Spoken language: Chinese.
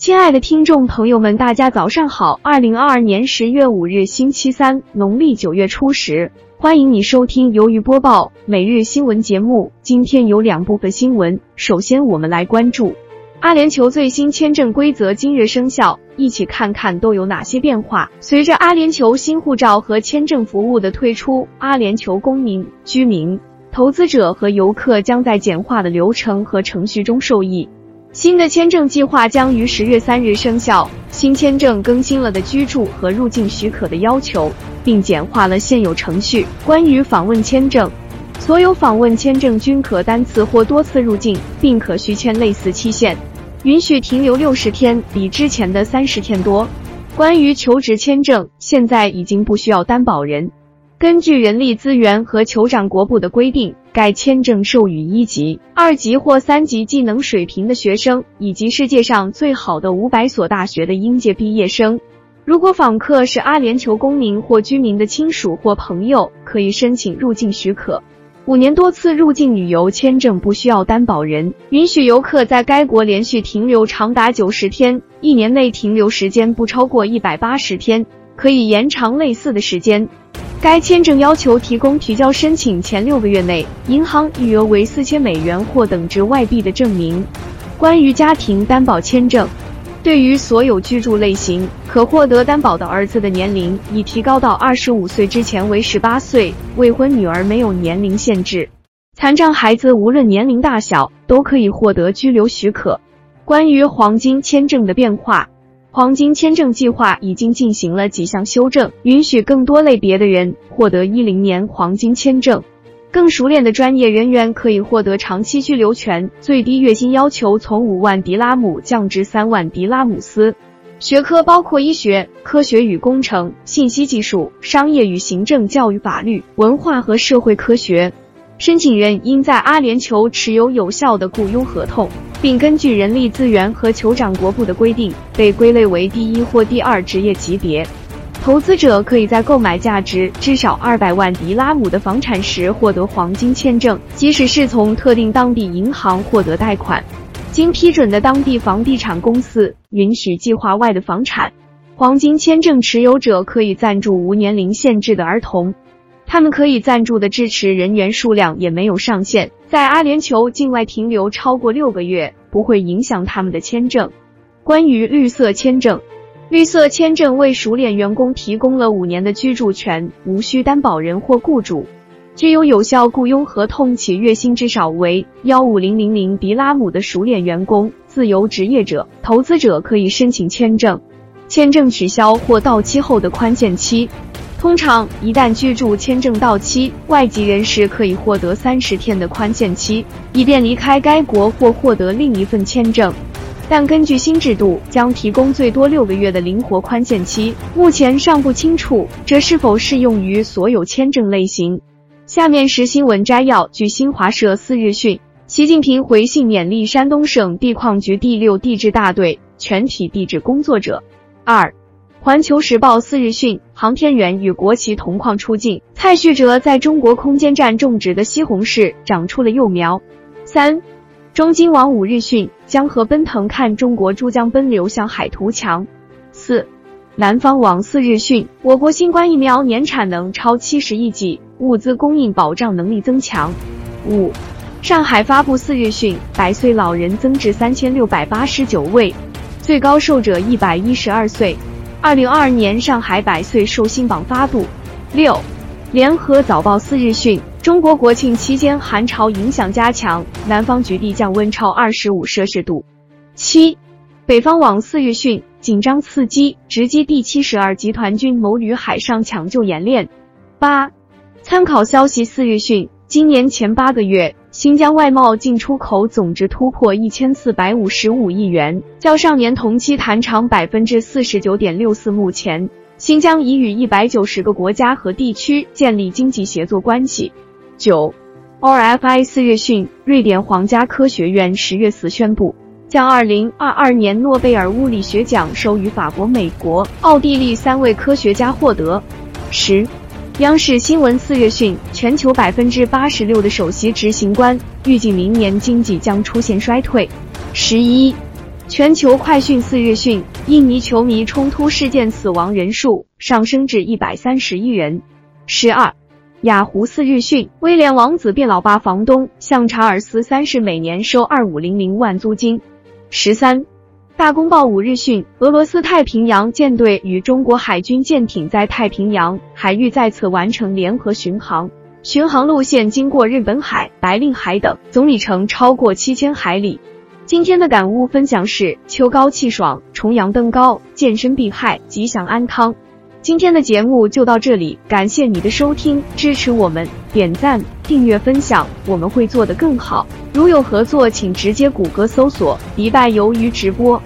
亲爱的听众朋友们，大家早上好！二零二二年十月五日，星期三，农历九月初十，欢迎你收听由于播报每日新闻节目。今天有两部分新闻，首先我们来关注阿联酋最新签证规则今日生效，一起看看都有哪些变化。随着阿联酋新护照和签证服务的推出，阿联酋公民、居民、投资者和游客将在简化的流程和程序中受益。新的签证计划将于十月三日生效。新签证更新了的居住和入境许可的要求，并简化了现有程序。关于访问签证，所有访问签证均可单次或多次入境，并可续签类似期限，允许停留六十天，比之前的三十天多。关于求职签证，现在已经不需要担保人。根据人力资源和酋长国部的规定。该签证授予一级、二级或三级技能水平的学生，以及世界上最好的五百所大学的应届毕业生。如果访客是阿联酋公民或居民的亲属或朋友，可以申请入境许可。五年多次入境旅游签证不需要担保人，允许游客在该国连续停留长达九十天，一年内停留时间不超过一百八十天，可以延长类似的时间。该签证要求提供提交申请前六个月内银行余额为四千美元或等值外币的证明。关于家庭担保签证，对于所有居住类型，可获得担保的儿子的年龄已提高到二十五岁之前为十八岁，未婚女儿没有年龄限制，残障孩子无论年龄大小都可以获得居留许可。关于黄金签证的变化。黄金签证计划已经进行了几项修正，允许更多类别的人获得一零年黄金签证。更熟练的专业人员可以获得长期居留权，最低月薪要求从五万迪拉姆降至三万迪拉姆斯。学科包括医学、科学与工程、信息技术、商业与行政、教育、法律、文化和社会科学。申请人应在阿联酋持有有效的雇佣合同，并根据人力资源和酋长国部的规定被归类为第一或第二职业级别。投资者可以在购买价值至少二百万迪拉姆的房产时获得黄金签证，即使是从特定当地银行获得贷款。经批准的当地房地产公司允许计划外的房产。黄金签证持有者可以赞助无年龄限制的儿童。他们可以赞助的支持人员数量也没有上限，在阿联酋境外停留超过六个月不会影响他们的签证。关于绿色签证，绿色签证为熟练员工提供了五年的居住权，无需担保人或雇主，具有有效雇佣合同且月薪至少为幺五零零零迪拉姆的熟练员工、自由职业者、投资者可以申请签证。签证取消或到期后的宽限期。通常，一旦居住签证到期，外籍人士可以获得三十天的宽限期，以便离开该国或获得另一份签证。但根据新制度，将提供最多六个月的灵活宽限期。目前尚不清楚这是否适用于所有签证类型。下面是新闻摘要：据新华社四日讯，习近平回信勉励山东省地矿局第六地质大队全体地质工作者。二。环球时报四日讯，航天员与国旗同框出镜。蔡旭哲在中国空间站种植的西红柿长出了幼苗。三，中金网五日讯，江河奔腾看中国珠江奔流向海图强。四，南方网四日讯，我国新冠疫苗年产能超七十亿剂，物资供应保障能力增强。五，上海发布四日讯，百岁老人增至三千六百八十九位，最高寿者一百一十二岁。二零二二年上海百岁寿星榜发布。六，联合早报四日讯，中国国庆期间寒潮影响加强，南方局地降温超二十五摄氏度。七，北方网四日讯，紧张刺激，直击第七十二集团军某旅海上抢救演练。八，参考消息四日讯，今年前八个月。新疆外贸进出口总值突破一千四百五十五亿元，较上年同期弹长百分之四十九点六四。目前，新疆已与一百九十个国家和地区建立经济协作关系。九，RFI 四日讯，瑞典皇家科学院十月四宣布，将二零二二年诺贝尔物理学奖授予法国、美国、奥地利三位科学家获得。十。央视新闻四月讯，全球百分之八十六的首席执行官预计明年经济将出现衰退。十一，全球快讯四日讯，印尼球迷冲突事件死亡人数上升至一百三十一人。十二，雅虎四日讯，威廉王子变老爸房东向查尔斯三世每年收二五零零万租金。十三，大公报五日讯，俄罗斯太平洋舰队与中国海军舰艇在太平洋海域再次完成联合巡航，巡航路线经过日本海、白令海等，总里程超过七千海里。今天的感悟分享是：秋高气爽，重阳登高，健身避害，吉祥安康。今天的节目就到这里，感谢你的收听，支持我们，点赞、订阅、分享，我们会做得更好。如有合作，请直接谷歌搜索“迪拜鱿鱼直播”。